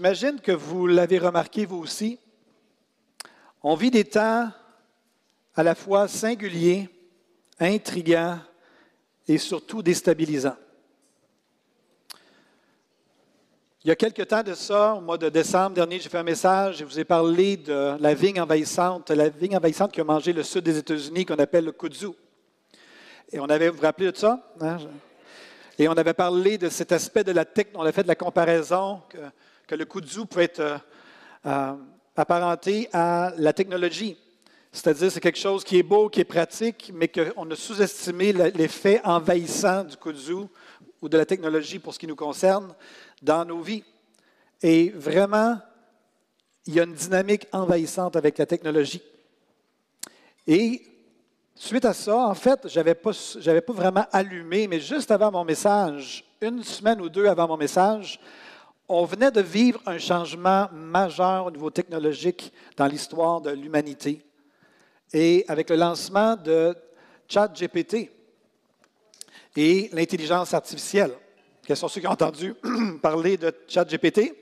J'imagine que vous l'avez remarqué vous aussi. On vit des temps à la fois singuliers, intrigants et surtout déstabilisants. Il y a quelque temps de ça, au mois de décembre dernier, j'ai fait un message, je vous ai parlé de la vigne envahissante, la vigne envahissante qui a mangé le sud des États-Unis, qu'on appelle le kudzu. Et on avait, vous vous rappelez de ça? Hein? Et on avait parlé de cet aspect de la technologie, on a fait de la comparaison, que le kudzu peut être euh, euh, apparenté à la technologie. C'est-à-dire, c'est quelque chose qui est beau, qui est pratique, mais qu'on a sous-estimé l'effet envahissant du kudzu ou de la technologie pour ce qui nous concerne dans nos vies. Et vraiment, il y a une dynamique envahissante avec la technologie. Et suite à ça, en fait, je n'avais pas, pas vraiment allumé, mais juste avant mon message, une semaine ou deux avant mon message, on venait de vivre un changement majeur au niveau technologique dans l'histoire de l'humanité. Et avec le lancement de ChatGPT et l'intelligence artificielle. Quels sont ceux qui ont entendu parler de ChatGPT?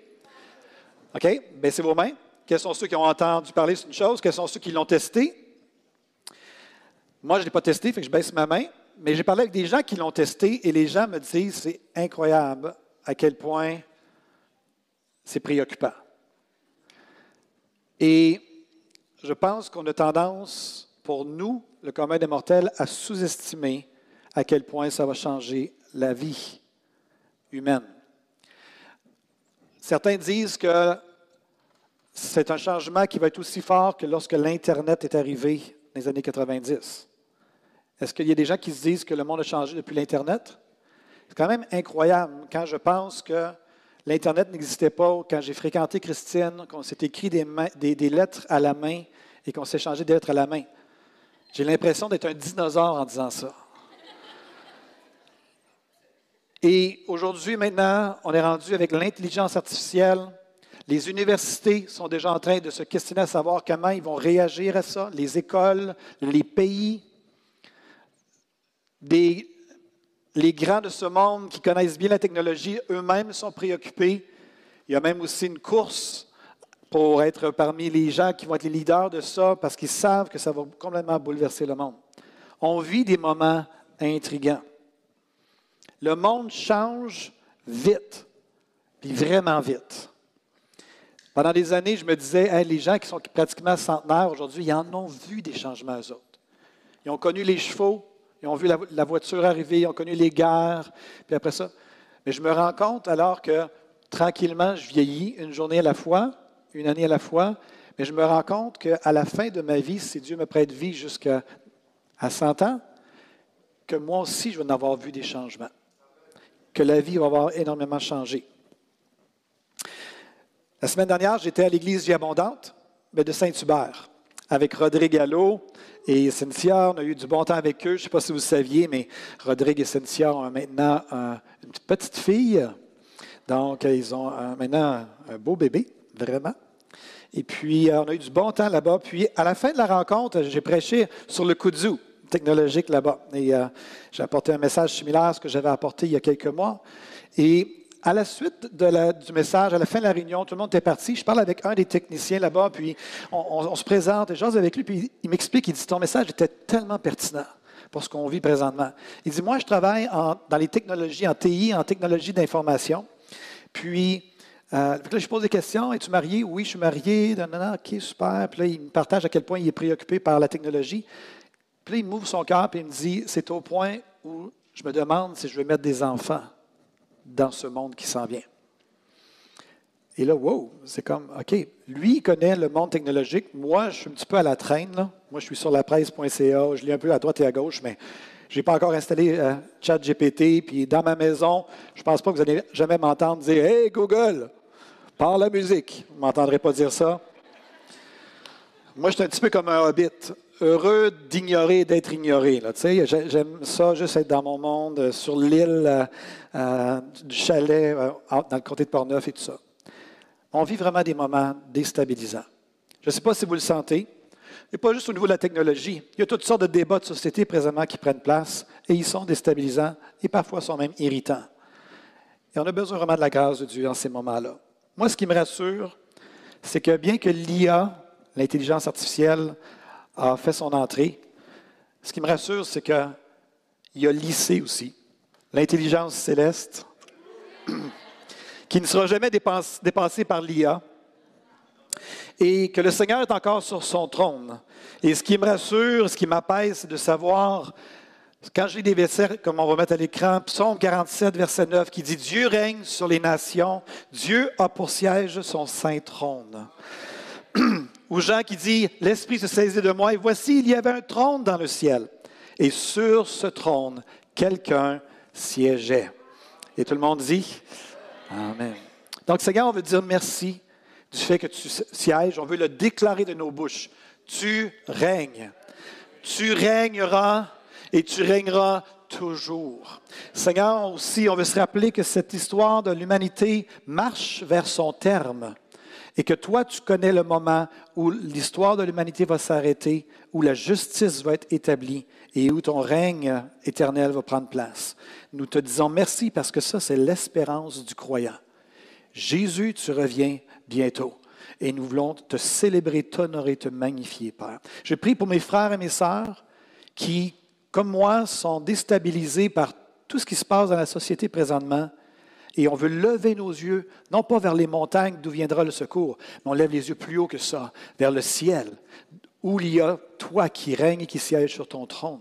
OK? Baissez vos mains. Quels sont ceux qui ont entendu parler? D'une chose? Quels sont ceux qui l'ont testé? Moi, je ne l'ai pas testé, fait que je baisse ma main. Mais j'ai parlé avec des gens qui l'ont testé et les gens me disent c'est incroyable à quel point c'est préoccupant. Et je pense qu'on a tendance, pour nous, le commun des mortels, à sous-estimer à quel point ça va changer la vie humaine. Certains disent que c'est un changement qui va être aussi fort que lorsque l'Internet est arrivé dans les années 90. Est-ce qu'il y a des gens qui se disent que le monde a changé depuis l'Internet? C'est quand même incroyable quand je pense que L'Internet n'existait pas quand j'ai fréquenté Christine, qu'on s'est écrit des, lettres à la main et qu'on s'est changé des lettres à la main. J'ai l'impression d'être un dinosaure en disant ça. Et aujourd'hui, maintenant, on est rendu avec l'intelligence artificielle. Les universités sont déjà en train de se questionner à savoir comment ils vont réagir à ça. Les écoles, les pays, des les grands de ce monde qui connaissent bien la technologie eux-mêmes sont préoccupés. Il y a même aussi une course pour être parmi les gens qui vont être les leaders de ça parce qu'ils savent que ça va complètement bouleverser le monde. On vit des moments intrigants. Le monde change vite, puis vraiment vite. Pendant des années, je me disais, les gens qui sont pratiquement centenaires aujourd'hui, ils en ont vu des changements eux autres. Ils ont connu les chevaux, ils ont vu la, voiture arriver, ils ont connu les guerres, puis après ça. Mais je me rends compte alors que tranquillement, je vieillis une journée à la fois, une année à la fois, mais je me rends compte qu'à la fin de ma vie, si Dieu me prête vie jusqu'à à 100 ans, que moi aussi, je vais en avoir vu des changements, que la vie va avoir énormément changé. La semaine dernière, j'étais à l'église Vie Abondante de Saint-Hubert avec Rodrigue Gallo et Cynthia. On a eu du bon temps avec eux. Je ne sais pas si vous saviez, mais Rodrigue et Cynthia ont maintenant une petite fille. Donc, ils ont maintenant un beau bébé, vraiment. Et puis, euh, on a eu du bon temps là-bas. Puis, à la fin de la rencontre, j'ai prêché sur le kudzu technologique là-bas. Et euh, j'ai apporté un message similaire à ce que j'avais apporté il y a quelques mois. Et à la suite du message, à la fin de la réunion, tout le monde était parti. Je parle avec un des techniciens là-bas, puis on, se présente, et j'ose avec lui, puis il m'explique, il dit Ton message était tellement pertinent pour ce qu'on vit présentement. Il dit Moi, je travaille dans les technologies, en TI, en technologie d'information. Puis, euh, là, je pose des questions Es-tu marié? Oui, je suis marié. Non, non, OK, super. Puis là, il me partage à quel point il est préoccupé par la technologie. Puis là, il m'ouvre son cœur, puis il me dit C'est au point où je me demande si je vais mettre des enfants dans ce monde qui s'en vient. Et là, wow, c'est comme, OK, lui, il connaît le monde technologique. Moi, je suis un petit peu à la traîne. Moi, je suis sur la presse.ca, je lis un peu à droite et à gauche, mais je n'ai pas encore installé euh, ChatGPT. Puis dans ma maison, je ne pense pas que vous allez jamais m'entendre dire Hey, Google, Par la musique. Vous ne m'entendrez pas dire ça. Moi, je suis un petit peu comme un hobbit, heureux d'ignorer d'être ignoré. J'aime ça, juste être dans mon monde, euh, sur l'île euh, euh, du chalet, dans le comté de Portneuf et tout ça. On vit vraiment des moments déstabilisants. Je ne sais pas si vous le sentez. Et pas juste au niveau de la technologie. Il y a toutes sortes de débats de société présentement qui prennent place et ils sont déstabilisants et parfois sont même irritants. Et on a besoin vraiment de la grâce de Dieu en ces moments-là. Moi, ce qui me rassure, c'est que bien que l'IA l'intelligence artificielle a fait son entrée. Ce qui me rassure, c'est qu'il y a l'IC aussi, l'intelligence céleste, qui ne sera jamais dépassée par l'IA, et que le Seigneur est encore sur son trône. Et ce qui me rassure, ce qui m'apaise, c'est de savoir, quand j'ai des versets, comme on va mettre à l'écran, Psaume 47, verset 9, qui dit Dieu règne sur les nations, Dieu a pour siège son saint trône. Ou Jean qui dit, l'Esprit se saisit de moi et voici, il y avait un trône dans le ciel. Et sur ce trône, quelqu'un siégeait. Et tout le monde dit, Amen. Donc Seigneur, on veut dire merci du fait que tu sièges. On veut le déclarer de nos bouches. Tu règnes. Tu régneras et tu régneras toujours. Seigneur, aussi, on veut se rappeler que cette histoire de l'humanité marche vers son terme et que toi, tu connais le moment où l'histoire de l'humanité va s'arrêter, où la justice va être établie et où ton règne éternel va prendre place. Nous te disons merci parce que ça, c'est l'espérance du croyant. Jésus, tu reviens bientôt. Et nous voulons te célébrer, t'honorer, te magnifier, Père. Je prie pour mes frères et mes sœurs qui, comme moi, sont déstabilisés par tout ce qui se passe dans la société présentement et on veut lever nos yeux, non pas vers les montagnes d'où viendra le secours, mais on lève les yeux plus haut que ça, vers le ciel, où il y a toi qui règnes et qui sièges sur ton trône.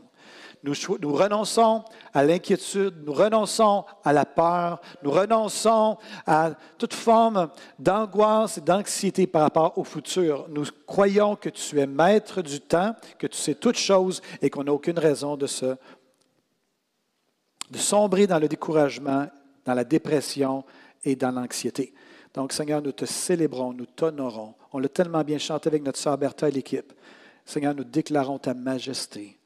Nous, renonçons à l'inquiétude, nous renonçons à la peur, nous renonçons à toute forme d'angoisse et d'anxiété par rapport au futur. Nous croyons que tu es maître du temps, que tu sais toutes choses et qu'on n'a aucune raison de se de sombrer dans le découragement dans la dépression et dans l'anxiété. Donc, Seigneur, nous te célébrons, nous t'honorons. On l'a tellement bien chanté avec notre sœur Bertha et l'équipe. Seigneur, nous déclarons ta majesté.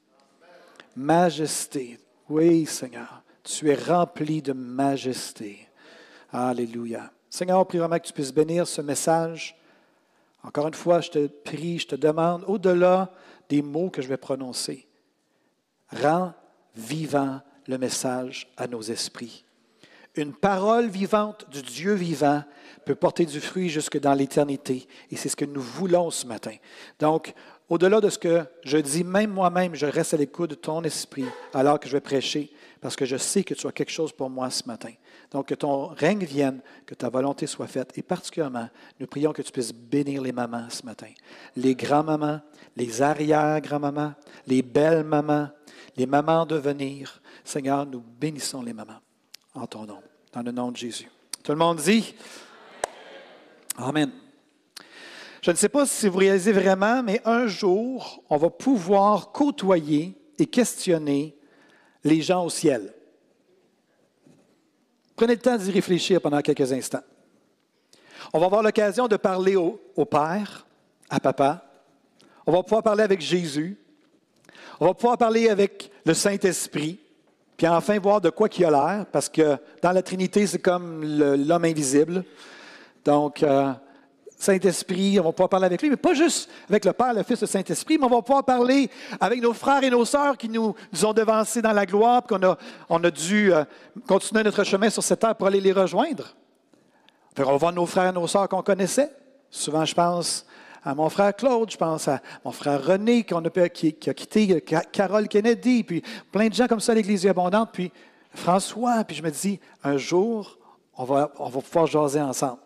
Majesté. Oui, Seigneur, tu es rempli de majesté. Alléluia. Seigneur, on prie vraiment que tu puisses bénir ce message. Encore une fois, je te prie, je te demande, au-delà des mots que je vais prononcer, rends vivant le message à nos esprits. Une parole vivante du Dieu vivant peut porter du fruit jusque dans l'éternité. Et c'est ce que nous voulons ce matin. Donc, au-delà de ce que je dis, même moi-même, je reste à l'écoute de ton esprit alors que je vais prêcher, parce que je sais que tu as quelque chose pour moi ce matin. Donc, que ton règne vienne, que ta volonté soit faite. Et particulièrement, nous prions que tu puisses bénir les mamans ce matin. Les grands-mamans, les arrière-grands-mamans, les belles mamans, les mamans de venir. Seigneur, nous bénissons les mamans en ton nom, dans le nom de Jésus. Tout le monde dit Amen. Je ne sais pas si vous réalisez vraiment, mais un jour, on va pouvoir côtoyer et questionner les gens au ciel. Prenez le temps d'y réfléchir pendant quelques instants. On va avoir l'occasion de parler au, au, Père, à Papa. On va pouvoir parler avec Jésus. On va pouvoir parler avec le Saint-Esprit puis enfin voir de quoi qu'il a l'air, parce que dans la Trinité, c'est comme l'homme invisible. Donc, euh, Saint-Esprit, on va pouvoir parler avec lui, mais pas juste avec le Père, le Fils, le Saint-Esprit, mais on va pouvoir parler avec nos frères et nos sœurs qui nous, ont devancés dans la gloire, puis qu'on a, on a dû euh, continuer notre chemin sur cette terre pour aller les rejoindre. on va voir nos frères et nos sœurs qu'on connaissait. Souvent, je pense à mon frère Claude, je pense à mon frère René qui, a, qui, a quitté Carole Kennedy, puis plein de gens comme ça à l'Église abondante, puis François, puis je me dis, un jour, on va, on va pouvoir jaser ensemble.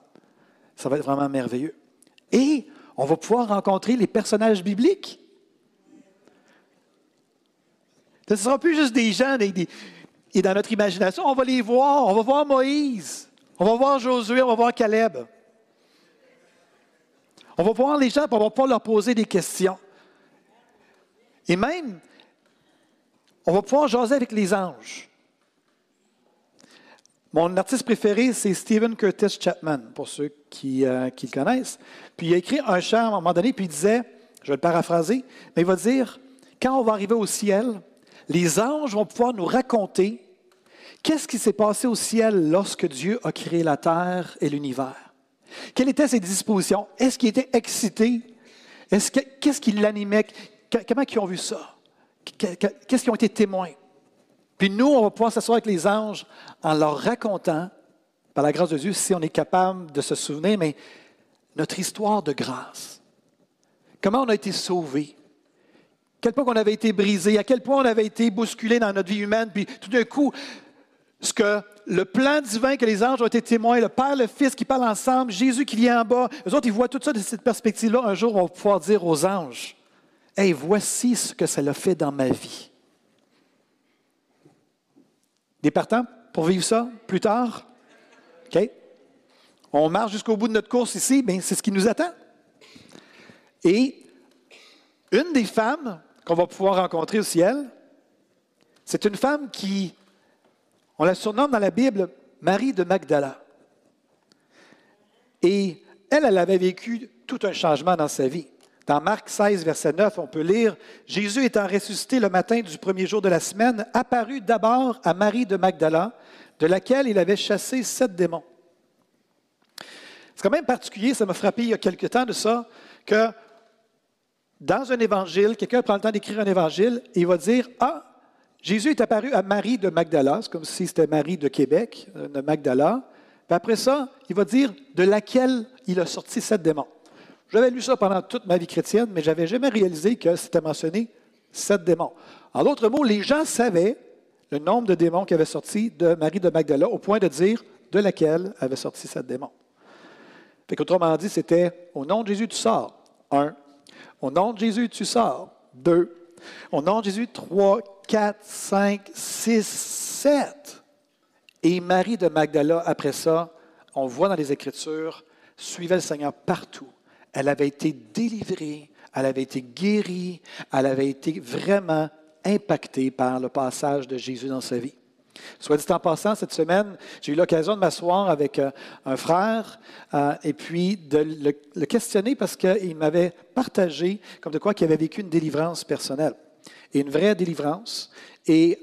Ça va être vraiment merveilleux. Et on va pouvoir rencontrer les personnages bibliques. Ce ne sera plus juste des gens et dans notre imagination, on va les voir. On va voir Moïse, on va voir Josué, on va voir Caleb. On va voir les gens, on va pouvoir leur poser des questions. Et même, on va pouvoir jaser avec les anges. Mon artiste préféré, c'est Stephen Curtis Chapman, pour ceux qui, euh, qui, le connaissent. Puis il a écrit un chant à un moment donné, puis il disait, je vais le paraphraser, mais il va dire, quand on va arriver au ciel, les anges vont pouvoir nous raconter qu'est-ce qui s'est passé au ciel lorsque Dieu a créé la terre et l'univers. Quelles étaient ses dispositions? Est-ce qu'il était excité? qu'est-ce qui l'animait? Comment ils ont vu ça? Qu'est-ce qu'ils ont été témoins? Puis nous, on va pouvoir s'asseoir avec les anges en leur racontant, par la grâce de Dieu, si on est capable de se souvenir, mais notre histoire de grâce. Comment on a été sauvés? À quel point on avait été brisé, à quel point on avait été bousculé dans notre vie humaine, puis tout d'un coup, ce que le plan divin que les anges ont été témoins, le Père, le Fils qui parlent ensemble, Jésus qui vient en bas, eux autres, ils voient tout ça de cette perspective-là. Un jour, on va pouvoir dire aux anges, Hey, voici ce que ça a fait dans ma vie. Des partants pour vivre ça plus tard? OK? On marche jusqu'au bout de notre course ici, mais c'est ce qui nous attend. Et une des femmes qu'on va pouvoir rencontrer au ciel, c'est une femme qui, on la surnomme dans la Bible Marie de Magdala. Et elle, elle avait vécu tout un changement dans sa vie. Dans Marc 16, verset 9, on peut lire, Jésus étant ressuscité le matin du premier jour de la semaine, apparut d'abord à Marie de Magdala, de laquelle il avait chassé sept démons. C'est quand même particulier, ça m'a frappé il y a quelque temps de ça, que dans un évangile, quelqu'un prend le temps d'écrire un évangile et il va dire, ah, Jésus est apparu à Marie de Magdala, c'est comme si c'était Marie de Québec, euh, de Magdala. Puis après ça, il va dire de laquelle il a sorti sept démons. J'avais lu ça pendant toute ma vie chrétienne, mais je n'avais jamais réalisé que c'était mentionné sept démons. En d'autres mots, les gens savaient le nombre de démons qui avaient sorti de Marie de Magdala au point de dire de laquelle avait sorti sept démons. Fait Autrement dit, c'était au nom de Jésus, tu sors. Un. Au nom de Jésus, tu sors. Deux. Au nom de Jésus, trois, quatre, cinq, six, sept. Et Marie de Magdala, après ça, on voit dans les Écritures, suivait le Seigneur partout elle avait été délivrée, elle avait été guérie, elle avait été vraiment impactée par le passage de Jésus dans sa vie. Soit dit en passant, cette semaine, j'ai eu l'occasion de m'asseoir avec euh, un frère euh, et puis de le, questionner parce qu'il m'avait partagé comme de quoi qu'il avait vécu une délivrance personnelle et une vraie délivrance. Et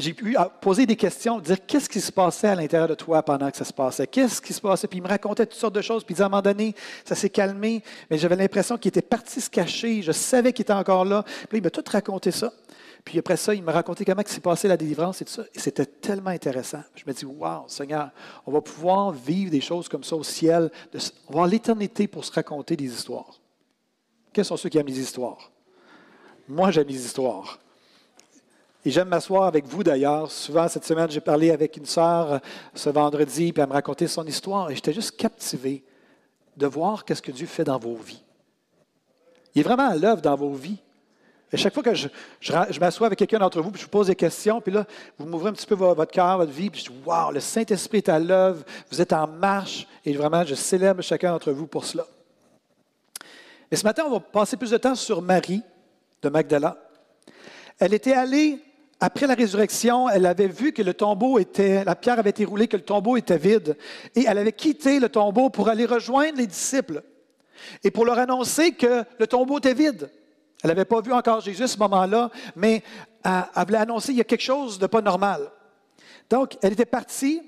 j'ai pu poser des questions, dire qu'est-ce qui se passait à l'intérieur de toi pendant que ça se passait, qu'est-ce qui se passait, puis il me racontait toutes sortes de choses, puis à un moment donné, ça s'est calmé, mais j'avais l'impression qu'il était parti se cacher, je savais qu'il était encore là, puis il m'a tout raconté ça. Puis après ça, il m'a raconté comment s'est passé la délivrance et tout ça. Et c'était tellement intéressant. Je me dis, wow, Seigneur, on va pouvoir vivre des choses comme ça au ciel. on avoir l'éternité pour se raconter des histoires. Quels sont ceux qui aiment les histoires? Moi, j'aime les histoires. Et j'aime m'asseoir avec vous d'ailleurs. Souvent, cette semaine, j'ai parlé avec une sœur ce vendredi, puis elle me racontait son histoire, et j'étais juste captivé de voir qu'est-ce que Dieu fait dans vos vies. Il est vraiment à l'œuvre dans vos vies. Et chaque fois que je, m'assois avec quelqu'un d'entre vous, puis je vous pose des questions, puis là, vous m'ouvrez un petit peu votre cœur, votre vie, puis je dis, wow, le Saint-Esprit est à l'œuvre, vous êtes en marche, et vraiment, je célèbre chacun d'entre vous pour cela. Et ce matin, on va passer plus de temps sur Marie de Magdala. Elle était allée après la résurrection, elle avait vu que le tombeau était, la pierre avait été roulée, que le tombeau était vide, et elle avait quitté le tombeau pour aller rejoindre les disciples et pour leur annoncer que le tombeau était vide. Elle n'avait pas vu encore Jésus ce moment-là, mais elle, voulait annoncer qu'il y a quelque chose de pas normal. Donc, elle était partie,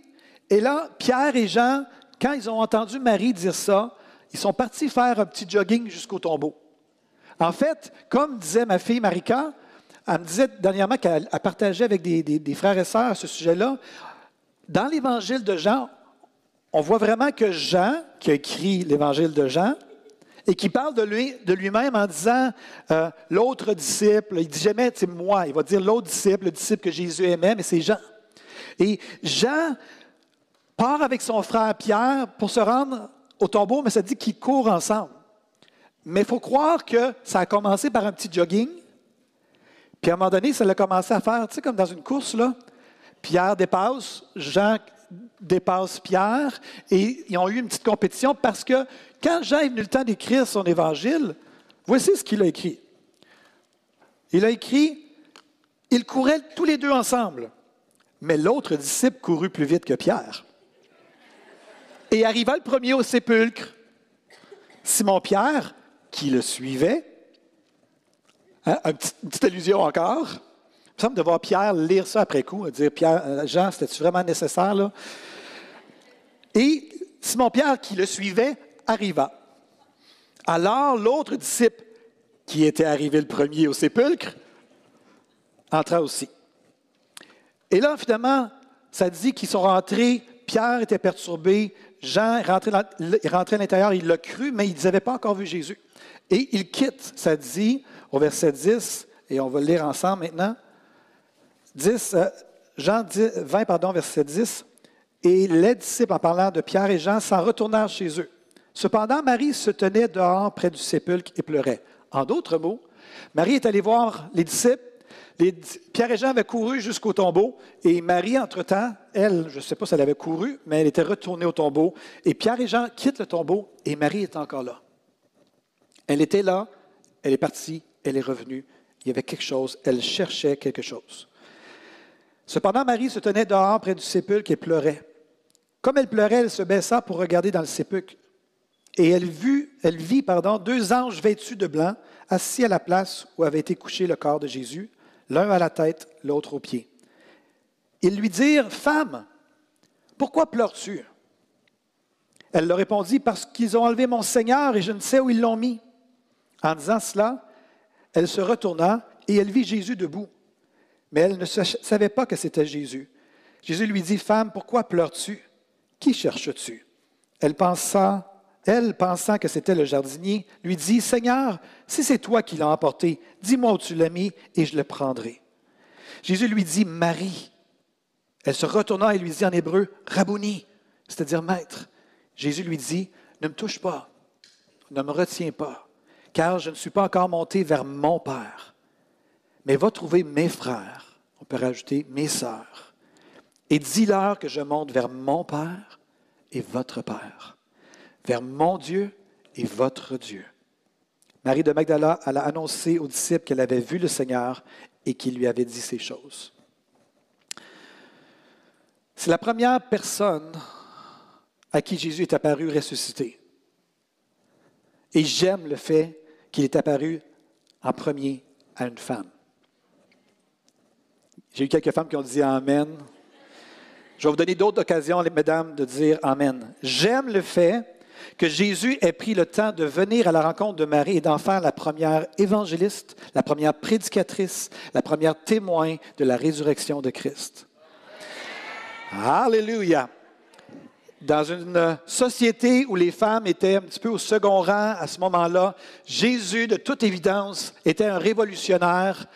et là, Pierre et Jean, quand ils ont entendu Marie dire ça, ils sont partis faire un petit jogging jusqu'au tombeau. En fait, comme disait ma fille Marika, elle me disait dernièrement qu'elle partageait avec des, frères et sœurs ce sujet-là. Dans l'évangile de Jean, on voit vraiment que Jean, qui a écrit l'évangile de Jean, et qui parle de lui de lui-même en disant euh, l'autre disciple, il dit jamais c'est moi, il va dire l'autre disciple, le disciple que Jésus aimait, mais c'est Jean. Et Jean part avec son frère Pierre pour se rendre au tombeau, mais ça dit qu'ils courent ensemble. Mais il faut croire que ça a commencé par un petit jogging, puis à un moment donné, ça a commencé à faire, tu sais, comme dans une course, là. Pierre dépasse, Jean dépasse Pierre, et ils ont eu une petite compétition parce que quand Jean est venu le temps d'écrire son évangile, voici ce qu'il a écrit. Il a écrit, ils couraient tous les deux ensemble, Mais l'autre disciple courut plus vite que Pierre et arriva le premier au sépulcre. Simon-Pierre, qui le suivait, hein, une petite allusion encore, il me semble de voir Pierre lire ça après coup, dire Pierre, euh, Jean, c'était vraiment nécessaire là? Et Simon-Pierre, qui le suivait, arriva. Alors l'autre disciple, qui était arrivé le premier au sépulcre, entra aussi. Et là, finalement, ça dit qu'ils sont rentrés, Pierre était perturbé, Jean est rentré, à l'intérieur, il l'a cru, mais ils n'avaient pas encore vu Jésus. Et il quitte, ça dit au verset 10, et on va le lire ensemble maintenant. 10, euh, Jean 20, pardon, verset 10. Et les disciples, en parlant de Pierre et Jean, s'en retournèrent chez eux. Cependant, Marie se tenait dehors près du sépulcre et pleurait. En d'autres mots, Marie est allée voir les disciples Pierre et Jean avaient couru jusqu'au tombeau et Marie, entre-temps, elle, je ne sais pas si elle avait couru, mais elle était retournée au tombeau. Et Pierre et Jean quittent le tombeau et Marie est encore là. Elle était là, elle est partie, elle est revenue. Il y avait quelque chose, elle cherchait quelque chose. Cependant, Marie se tenait dehors près du sépulcre et pleurait. Comme elle pleurait, elle se baissa pour regarder dans le sépulcre. Et elle, vit, elle vit pardon, deux anges vêtus de blanc assis à la place où avait été couché le corps de Jésus, l'un à la tête, l'autre aux pieds. Ils lui dirent, Femme, pourquoi pleures-tu? Elle leur répondit, Parce qu'ils ont enlevé mon Seigneur et je ne sais où ils l'ont mis. En disant cela, elle se retourna et elle vit Jésus debout. Mais elle ne savait pas que c'était Jésus. Jésus lui dit, Femme, pourquoi pleures-tu? Qui cherches-tu? Elle pensa elle, pensant que c'était le jardinier, lui dit, Seigneur, si c'est toi qui l'as emporté, dis-moi où tu l'as mis et je le prendrai. Jésus lui dit, Marie. Elle se retourna et lui dit en hébreu, Rabouni, c'est-à-dire maître. Jésus lui dit, ne me touche pas, ne me retiens pas, car je ne suis pas encore monté vers mon Père, mais va trouver mes frères, on peut rajouter mes sœurs, et dis-leur que je monte vers mon Père et votre Père vers mon Dieu et votre Dieu. Marie de Magdala a annoncé aux disciples qu'elle avait vu le Seigneur et qu'il lui avait dit ces choses. C'est la première personne à qui Jésus est apparu ressuscité. Et j'aime le fait qu'il est apparu en premier à une femme. J'ai eu quelques femmes qui ont dit Amen. Je vais vous donner d'autres occasions, mesdames, de dire Amen. J'aime le fait que Jésus ait pris le temps de venir à la rencontre de Marie et d'en faire la première évangéliste, la première prédicatrice, la première témoin de la résurrection de Christ. Alléluia. Dans une société où les femmes étaient un petit peu au second rang à ce moment-là, Jésus, de toute évidence, était un révolutionnaire.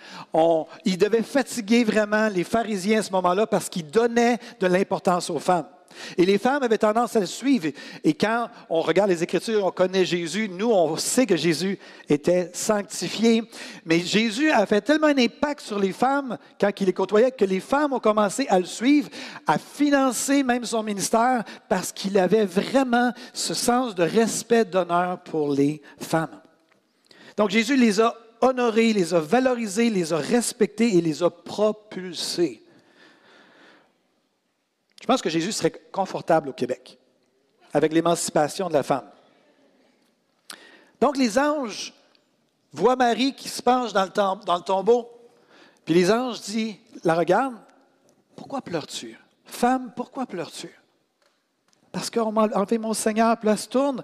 il devait fatiguer vraiment les pharisiens à ce moment-là parce qu'il donnait de l'importance aux femmes. Et les femmes avaient tendance à le suivre. Et quand on regarde les Écritures, on connaît Jésus, nous, on sait que Jésus était sanctifié. Mais Jésus a fait tellement un impact sur les femmes quand il les côtoyait que les femmes ont commencé à le suivre, à financer même son ministère parce qu'il avait vraiment ce sens de respect, d'honneur pour les femmes. Donc Jésus les a honorés, les a valorisés, les a respectés et les a propulsés. Je pense que Jésus serait confortable au Québec avec l'émancipation de la femme. Donc les anges voient Marie qui se penche dans le, tombeau, puis les anges disent, la regardent, pourquoi pleures-tu? Femme, pourquoi pleures-tu? Parce qu'on m'a enlevé mon Seigneur, puis là, se tourne,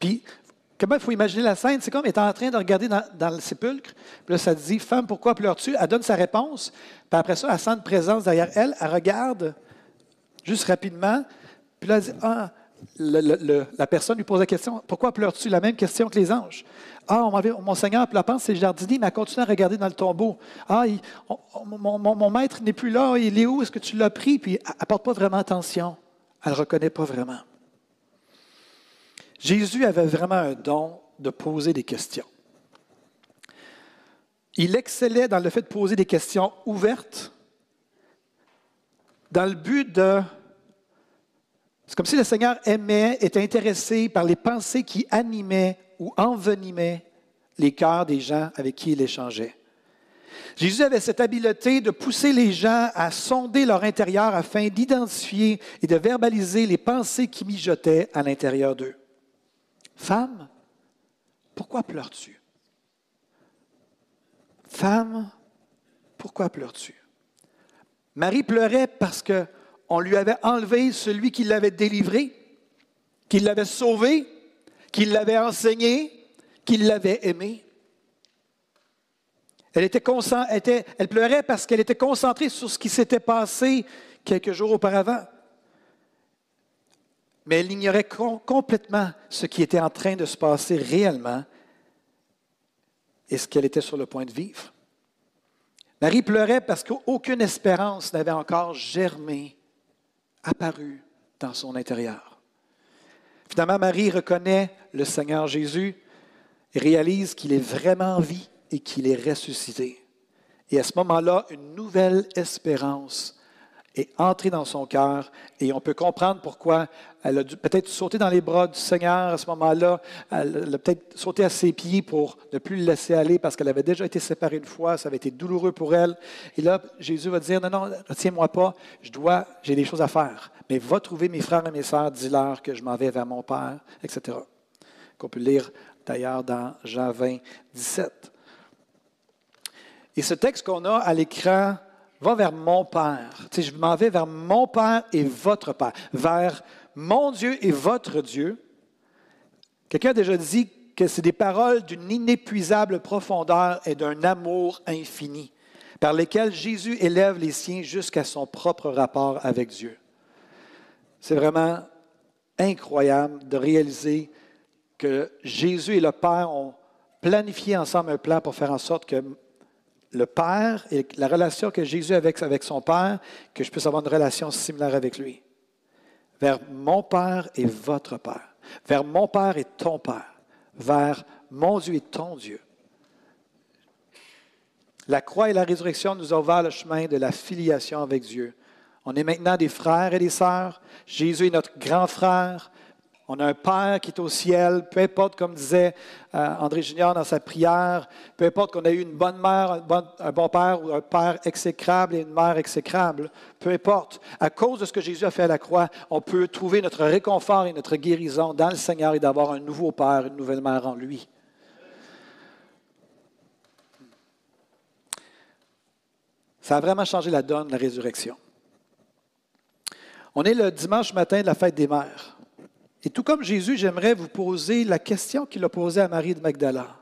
puis comment il faut imaginer la scène? C'est comme elle est en train de regarder dans, dans, le sépulcre, puis là, ça dit, Femme, pourquoi pleures-tu? Elle donne sa réponse, puis après ça, elle sent une présence derrière elle, elle regarde, juste rapidement. Puis là, ah, la personne lui pose la question, pourquoi pleures-tu? La même question que les anges. Ah, on mon Seigneur, la pense, c'est jardinier, mais elle continue à regarder dans le tombeau. Ah, mon, maître n'est plus là, il est où? Est-ce que tu l'as pris? Puis elle ne porte pas vraiment attention. Elle ne reconnaît pas vraiment. Jésus avait vraiment un don de poser des questions. Il excellait dans le fait de poser des questions ouvertes, dans le but de c'est comme si le Seigneur aimait, était intéressé par les pensées qui animaient ou envenimaient les cœurs des gens avec qui il échangeait. Jésus avait cette habileté de pousser les gens à sonder leur intérieur afin d'identifier et de verbaliser les pensées qui mijotaient à l'intérieur d'eux. Femme, pourquoi pleures-tu? Femme, pourquoi pleures-tu? Marie pleurait parce qu'on lui avait enlevé celui qui l'avait délivré, qui l'avait sauvé, qui l'avait enseigné, qui l'avait aimé. Elle, pleurait parce qu'elle était concentrée sur ce qui s'était passé quelques jours auparavant. Mais elle ignorait complètement ce qui était en train de se passer réellement et ce qu'elle était sur le point de vivre. Marie pleurait parce qu'aucune espérance n'avait encore germé, apparu dans son intérieur. Finalement, Marie reconnaît le Seigneur Jésus réalise qu'il est vraiment en vie et qu'il est ressuscité. Et à ce moment-là, une nouvelle espérance est entrée dans son cœur et on peut comprendre pourquoi elle a peut-être sauter dans les bras du Seigneur à ce moment-là. Elle a peut-être sauté à ses pieds pour ne plus le laisser aller parce qu'elle avait déjà été séparée une fois, ça avait été douloureux pour elle. Et là, Jésus va dire, non, non, retiens-moi pas, je dois, j'ai des choses à faire. Mais va trouver mes frères et mes sœurs, dis-leur que je m'en vais vers mon Père, etc. Qu'on peut lire d'ailleurs dans Jean 20, 17. Et ce texte qu'on a à l'écran va vers mon Père. Tu sais, je m'en vais vers mon Père et votre Père, vers mon Dieu et votre Dieu. Quelqu'un a déjà dit que c'est des paroles d'une inépuisable profondeur et d'un amour infini, par lesquelles Jésus élève les siens jusqu'à son propre rapport avec Dieu. C'est vraiment incroyable de réaliser que Jésus et le Père ont planifié ensemble un plan pour faire en sorte que le Père et la relation que Jésus a avec, avec son Père, que je puisse avoir une relation similaire avec lui. Vers mon Père et votre Père. Vers mon Père et ton Père. Vers mon Dieu et ton Dieu. La croix et la résurrection nous ont ouvert le chemin de la filiation avec Dieu. On est maintenant des frères et des sœurs. Jésus est notre grand frère. On a un Père qui est au ciel, peu importe, comme disait euh, André Junior dans sa prière, peu importe qu'on ait eu une bonne mère, un bon, un bon, père ou un père exécrable et une mère exécrable, peu importe. À cause de ce que Jésus a fait à la croix, on peut trouver notre réconfort et notre guérison dans le Seigneur et d'avoir un nouveau père, une nouvelle mère en lui. Ça a vraiment changé la donne, la résurrection. On est le dimanche matin de la fête des mères. Et tout comme Jésus, j'aimerais vous poser la question qu'il a posée à Marie de Magdala.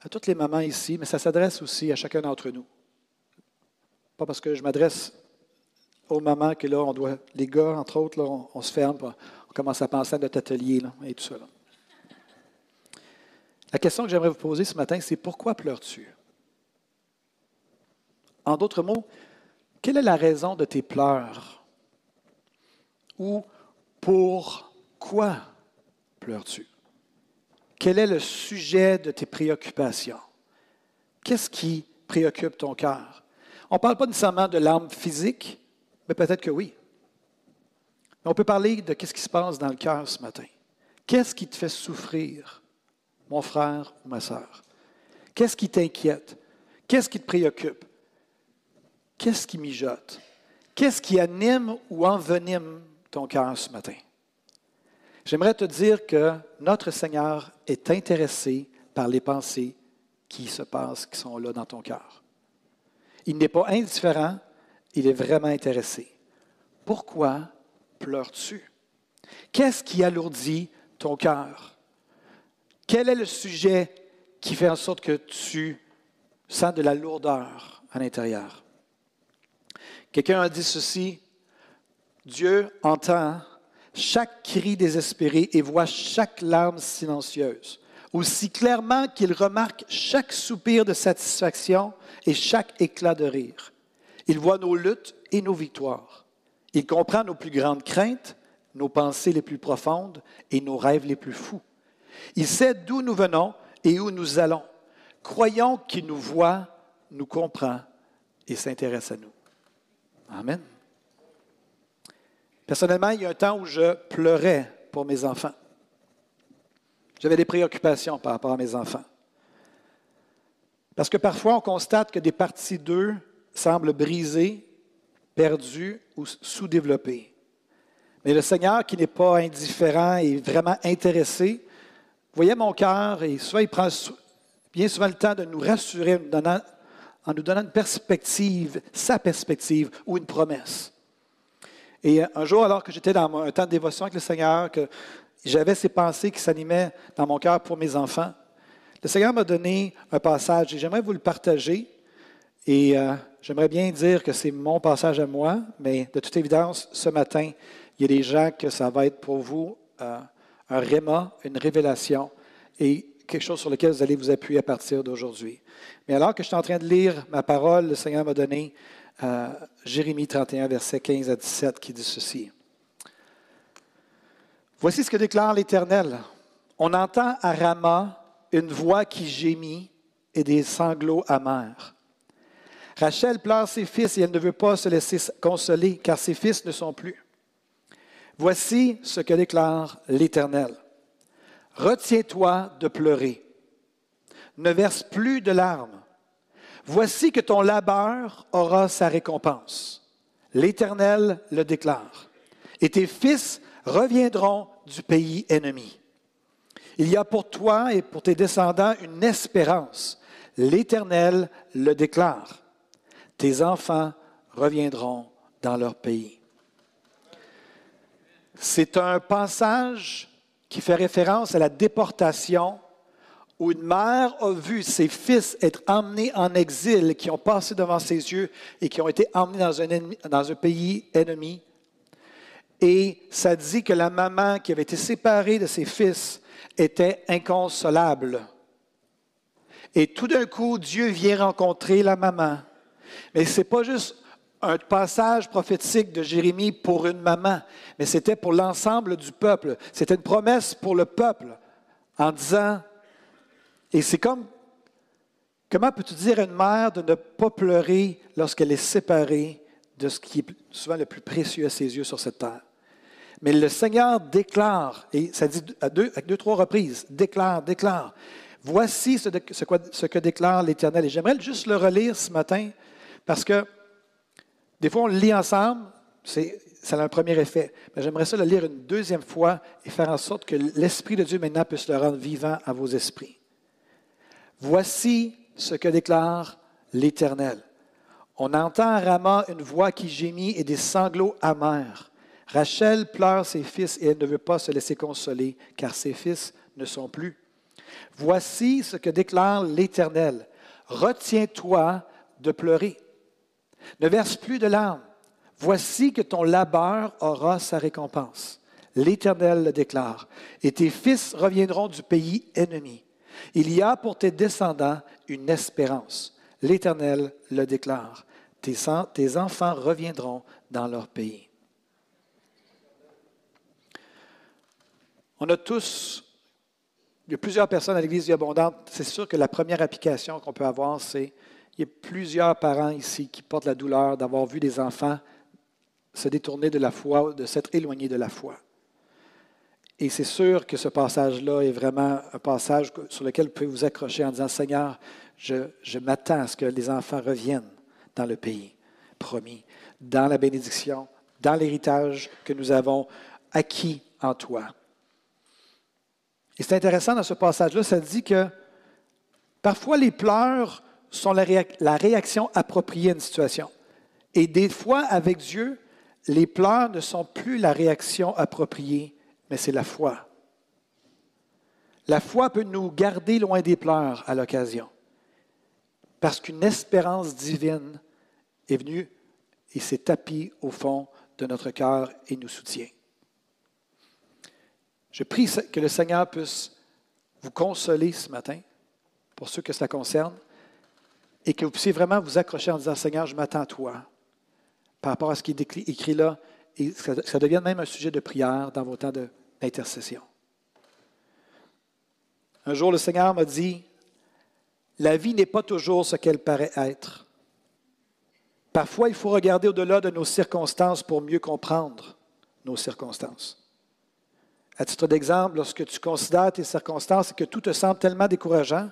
À toutes les mamans ici, mais ça s'adresse aussi à chacun d'entre nous. Pas parce que je m'adresse aux mamans que là, on doit, les gars, entre autres, là, on, se ferme, on commence à penser à notre atelier là, et tout ça. La question que j'aimerais vous poser ce matin, c'est pourquoi pleures-tu? En d'autres mots, quelle est la raison de tes pleurs? Ou pourquoi pleures-tu? Quel est le sujet de tes préoccupations? Qu'est-ce qui préoccupe ton cœur? On ne parle pas nécessairement de l'âme physique, mais peut-être que oui. Mais on peut parler de ce qui se passe dans le cœur ce matin. Qu'est-ce qui te fait souffrir, mon frère ou ma sœur? Qu'est-ce qui t'inquiète? Qu'est-ce qui te préoccupe? Qu'est-ce qui mijote? Qu'est-ce qui anime ou envenime ton cœur ce matin. J'aimerais te dire que notre Seigneur est intéressé par les pensées qui se passent, qui sont là dans ton cœur. Il n'est pas indifférent, il est vraiment intéressé. Pourquoi pleures-tu? Qu'est-ce qui alourdit ton cœur? Quel est le sujet qui fait en sorte que tu sens de la lourdeur à l'intérieur? Quelqu'un a dit ceci, Dieu entend chaque cri désespéré et voit chaque larme silencieuse, aussi clairement qu'il remarque chaque soupir de satisfaction et chaque éclat de rire. Il voit nos luttes et nos victoires. Il comprend nos plus grandes craintes, nos pensées les plus profondes et nos rêves les plus fous. Il sait d'où nous venons et où nous allons. Croyons qu'il nous voit, nous comprend et s'intéresse à nous. Amen. Personnellement, il y a un temps où je pleurais pour mes enfants. J'avais des préoccupations par rapport à mes enfants. Parce que parfois, on constate que des parties d'eux semblent brisées, perdues ou sous-développées. Mais le Seigneur, qui n'est pas indifférent et vraiment intéressé, voyait mon cœur et soit il prend bien souvent le temps de nous rassurer en nous donnant, une perspective, sa perspective ou une promesse. Et un jour, alors que j'étais dans un temps de dévotion avec le Seigneur, que j'avais ces pensées qui s'animaient dans mon cœur pour mes enfants, le Seigneur m'a donné un passage et j'aimerais vous le partager. Et euh, j'aimerais bien dire que c'est mon passage à moi, mais de toute évidence, ce matin, il y a des gens que ça va être pour vous euh, un réma, une révélation et quelque chose sur lequel vous allez vous appuyer à partir d'aujourd'hui. Mais alors que je suis en train de lire ma parole, le Seigneur m'a donné Jérémie 31, versets 15 à 17, qui dit ceci. Voici ce que déclare l'Éternel. On entend à Rama une voix qui gémit et des sanglots amers. Rachel pleure ses fils et elle ne veut pas se laisser consoler car ses fils ne sont plus. Voici ce que déclare l'Éternel. Retiens-toi de pleurer. Ne verse plus de larmes. Voici que ton labeur aura sa récompense. L'Éternel le déclare. Et tes fils reviendront du pays ennemi. Il y a pour toi et pour tes descendants une espérance. L'Éternel le déclare. Tes enfants reviendront dans leur pays. C'est un passage qui fait référence à la déportation où une mère a vu ses fils être emmenés en exil, qui ont passé devant ses yeux et qui ont été emmenés dans un, pays ennemi. Et ça dit que la maman qui avait été séparée de ses fils était inconsolable. Et tout d'un coup, Dieu vient rencontrer la maman. Mais ce n'est pas juste un passage prophétique de Jérémie pour une maman, mais c'était pour l'ensemble du peuple. C'était une promesse pour le peuple en disant, et c'est comme, comment peux-tu dire à une mère de ne pas pleurer lorsqu'elle est séparée de ce qui est souvent le plus précieux à ses yeux sur cette terre? Mais le Seigneur déclare, et ça dit à deux, à deux trois reprises, déclare, déclare. Voici ce, ce que déclare l'Éternel. Et j'aimerais juste le relire ce matin, parce que des fois, on le lit ensemble, ça a un premier effet. Mais j'aimerais ça le lire une deuxième fois et faire en sorte que l'Esprit de Dieu maintenant puisse le rendre vivant à vos esprits. Voici ce que déclare l'Éternel. On entend à Rama une voix qui gémit et des sanglots amers. Rachel pleure ses fils et elle ne veut pas se laisser consoler, car ses fils ne sont plus. Voici ce que déclare l'Éternel. Retiens-toi de pleurer. Ne verse plus de larmes. Voici que ton labeur aura sa récompense. L'Éternel le déclare. Et tes fils reviendront du pays ennemi. Il y a pour tes descendants une espérance. L'Éternel le déclare. Tes, enfants reviendront dans leur pays. On a tous, il y a plusieurs personnes à l'Église abondante. C'est sûr que la première application qu'on peut avoir, c'est il y a plusieurs parents ici qui portent la douleur d'avoir vu des enfants se détourner de la foi, de s'être éloignés de la foi. Et c'est sûr que ce passage-là est vraiment un passage sur lequel vous pouvez vous accrocher en disant, Seigneur, je, m'attends à ce que les enfants reviennent dans le pays promis, dans la bénédiction, dans l'héritage que nous avons acquis en toi. Et c'est intéressant dans ce passage-là, ça dit que parfois les pleurs sont la, réaction appropriée à une situation. Et des fois, avec Dieu, les pleurs ne sont plus la réaction appropriée, mais c'est la foi. La foi peut nous garder loin des pleurs à l'occasion, parce qu'une espérance divine est venue et s'est tapie au fond de notre cœur et nous soutient. Je prie que le Seigneur puisse vous consoler ce matin, pour ceux que cela concerne, et que vous puissiez vraiment vous accrocher en disant, Seigneur, je m'attends à toi, par rapport à ce qui est écrit là, et que ça devienne même un sujet de prière dans vos temps d'intercession. Un jour, le Seigneur m'a dit, la vie n'est pas toujours ce qu'elle paraît être. Parfois, il faut regarder au-delà de nos circonstances pour mieux comprendre nos circonstances. À titre d'exemple, lorsque tu considères tes circonstances et que tout te semble tellement décourageant,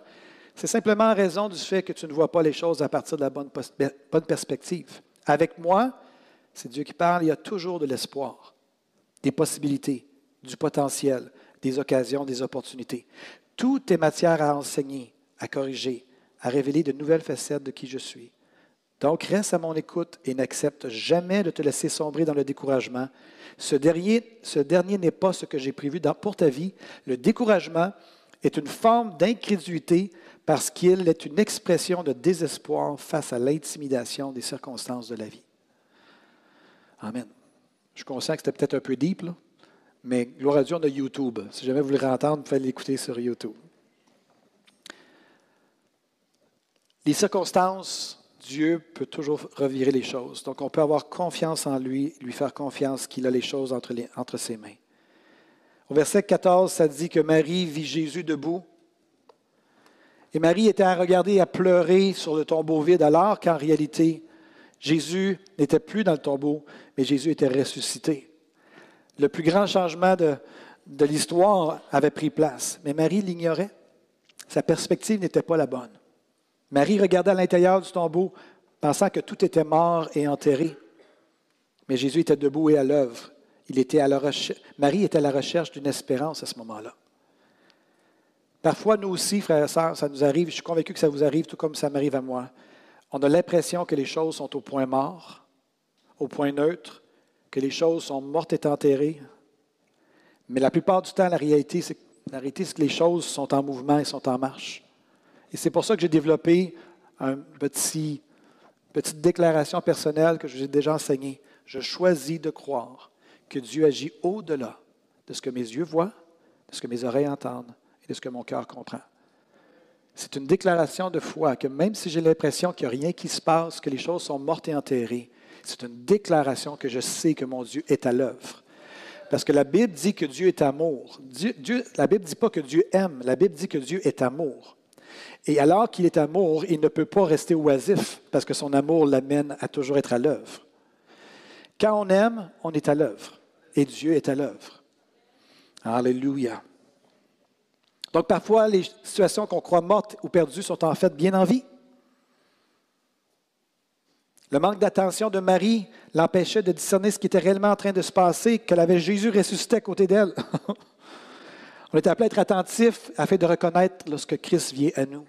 C'est simplement en raison du fait que tu ne vois pas les choses à partir de la bonne perspective. Avec moi, c'est Dieu qui parle, il y a toujours de l'espoir, des possibilités, du potentiel, des occasions, des opportunités. Tout est matière à enseigner, à corriger, à révéler de nouvelles facettes de qui je suis. Donc, reste à mon écoute et n'accepte jamais de te laisser sombrer dans le découragement. Ce dernier, ce dernier n'est pas ce que j'ai prévu pour ta vie. Le découragement est une forme d'incrédulité parce qu'il est une expression de désespoir face à l'intimidation des circonstances de la vie. Amen. Je suis conscient que c'était peut-être un peu deep, mais gloire à Dieu, on a YouTube. Si jamais vous voulez entendre, vous pouvez l'écouter sur YouTube. Les circonstances Dieu peut toujours revirer les choses. Donc, on peut avoir confiance en lui, lui faire confiance qu'il a les choses entre, entre ses mains. Au verset 14, ça dit que Marie vit Jésus debout. Et Marie était à regarder, à pleurer sur le tombeau vide, alors qu'en réalité, Jésus n'était plus dans le tombeau, mais Jésus était ressuscité. Le plus grand changement de, l'histoire avait pris place, mais Marie l'ignorait. Sa perspective n'était pas la bonne. Marie regardait à l'intérieur du tombeau, pensant que tout était mort et enterré. Mais Jésus était debout et à l'œuvre. Il était à la Marie était à la recherche d'une espérance à ce moment-là. Parfois, nous aussi, frères et sœurs, ça nous arrive, je suis convaincu que ça vous arrive tout comme ça m'arrive à moi. On a l'impression que les choses sont au point mort, au point neutre, que les choses sont mortes et enterrées. Mais la plupart du temps, la réalité, c'est, que les choses sont en mouvement et sont en marche. Et c'est pour ça que j'ai développé une petit, petite déclaration personnelle que je vous ai déjà enseignée. Je choisis de croire que Dieu agit au-delà de ce que mes yeux voient, de ce que mes oreilles entendent et de ce que mon cœur comprend. C'est une déclaration de foi que même si j'ai l'impression qu'il n'y a rien qui se passe, que les choses sont mortes et enterrées, c'est une déclaration que je sais que mon Dieu est à l'œuvre. Parce que la Bible dit que Dieu est amour. La Bible ne dit pas que Dieu aime, la Bible dit que Dieu est amour. Et alors qu'il est amour, il ne peut pas rester oisif parce que son amour l'amène à toujours être à l'œuvre. Quand on aime, on est à l'œuvre et Dieu est à l'œuvre. Alléluia. Donc parfois, les situations qu'on croit mortes ou perdues sont en fait bien en vie. Le manque d'attention de Marie l'empêchait de discerner ce qui était réellement en train de se passer, qu'elle avait Jésus ressuscité à côté d'elle. On est appelé à être attentif afin de reconnaître lorsque Christ vient à nous.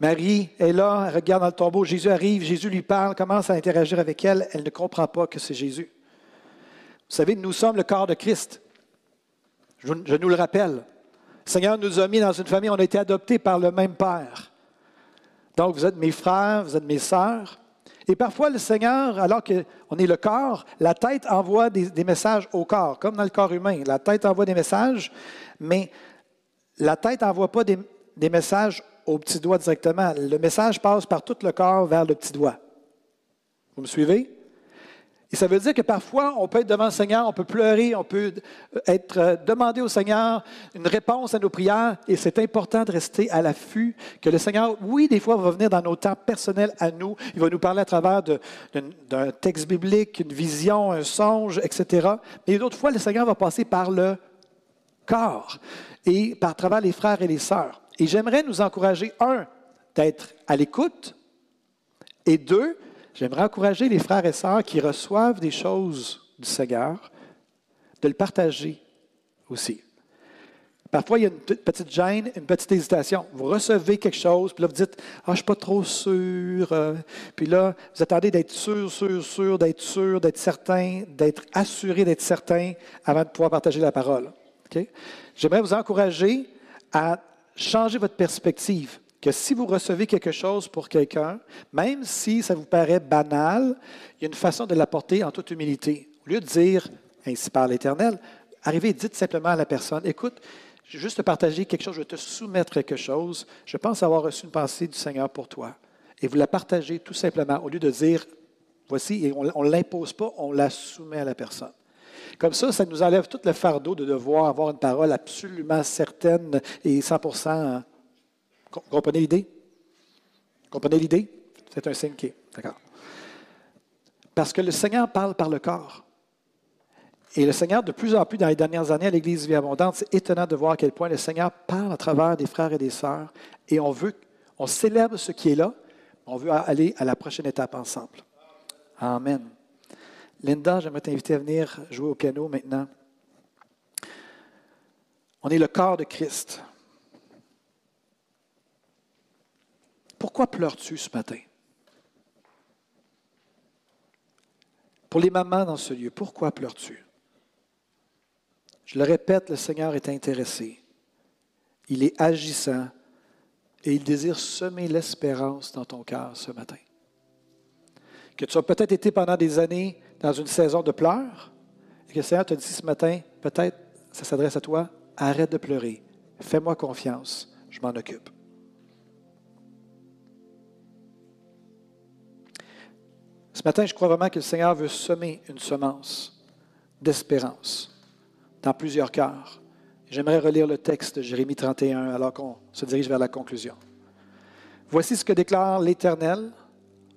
Marie est là, elle regarde dans le tombeau, Jésus arrive, Jésus lui parle, commence à interagir avec elle, elle ne comprend pas que c'est Jésus. Vous savez, nous sommes le corps de Christ. Je, je nous le rappelle. Le Seigneur nous a mis dans une famille, on a été adoptés par le même Père. Donc, vous êtes mes frères, vous êtes mes sœurs. Et parfois, le Seigneur, alors qu'on est le corps, la tête envoie des, messages au corps, comme dans le corps humain. La tête envoie des messages, mais la tête n'envoie pas des, des messages au petit doigt directement. Le message passe par tout le corps vers le petit doigt. Vous me suivez? Et ça veut dire que parfois, on peut être devant le Seigneur, on peut pleurer, on peut être euh, au Seigneur une réponse à nos prières, et c'est important de rester à l'affût que le Seigneur, oui, des fois, va venir dans nos temps personnels à nous, il va nous parler à travers d'un texte biblique, une vision, un songe, etc. Mais d'autres fois, le Seigneur va passer par le corps et par travers les frères et les sœurs. Et j'aimerais nous encourager, un, d'être à l'écoute, et deux, J'aimerais encourager les frères et sœurs qui reçoivent des choses du Seigneur de le partager aussi. Parfois, il y a une petite gêne, une petite hésitation. Vous recevez quelque chose, puis là, vous dites Ah, je ne suis pas trop sûr. Euh. Puis là, vous attendez d'être sûr, sûr, sûr, d'être sûr, d'être certain, d'être assuré d'être certain avant de pouvoir partager la parole. J'aimerais vous encourager à changer votre perspective que si vous recevez quelque chose pour quelqu'un, même si ça vous paraît banal, il y a une façon de l'apporter en toute humilité. Au lieu de dire, ainsi par l'Éternel, arrivez et dites simplement à la personne, écoute, je veux juste te partager quelque chose, je vais te soumettre quelque chose, je pense avoir reçu une pensée du Seigneur pour toi. Et vous la partagez tout simplement, au lieu de dire, voici, et on ne l'impose pas, on la soumet à la personne. Comme ça, ça nous enlève tout le fardeau de devoir avoir une parole absolument certaine et 100 Comprenez l'idée? Comprenez l'idée? C'est un signe qui D'accord. Parce que le Seigneur parle par le corps. Et le Seigneur, de plus en plus dans les dernières années à l'Église Vie Abondante, c'est étonnant de voir à quel point le Seigneur parle à travers des frères et des sœurs. Et on veut, on célèbre ce qui est là, on veut aller à la prochaine étape ensemble. Amen. Linda, j'aimerais t'inviter à venir jouer au piano maintenant. On est le corps de Christ. Pourquoi pleures-tu ce matin? Pour les mamans dans ce lieu, pourquoi pleures-tu? Je le répète, le Seigneur est intéressé. Il est agissant et il désire semer l'espérance dans ton cœur ce matin. Que tu as peut-être été pendant des années dans une saison de pleurs et que le Seigneur te dit ce matin, peut-être ça s'adresse à toi, arrête de pleurer, fais-moi confiance, je m'en occupe. Ce matin, je crois vraiment que le Seigneur veut semer une semence d'espérance dans plusieurs cœurs. J'aimerais relire le texte de Jérémie 31 alors qu'on se dirige vers la conclusion. Voici ce que déclare l'Éternel.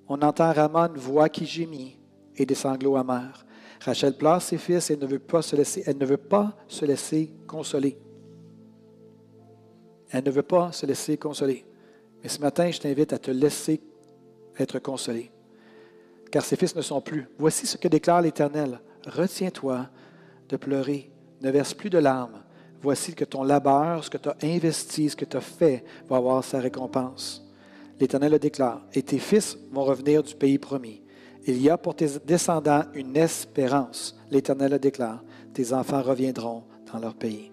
On entend Rama une voix qui gémit et des sanglots amers. Rachel pleure ses fils et ne veut pas se laisser, elle ne veut pas se laisser consoler. Elle ne veut pas se laisser consoler. Mais ce matin, je t'invite à te laisser être consolé. Car ses fils ne sont plus. Voici ce que déclare l'Éternel. Retiens-toi de pleurer. Ne verse plus de larmes. Voici que ton labeur, ce que tu as investi, ce que tu as fait, va avoir sa récompense. L'Éternel le déclare. Et tes fils vont revenir du pays promis. Il y a pour tes descendants une espérance. L'Éternel le déclare. Tes enfants reviendront dans leur pays.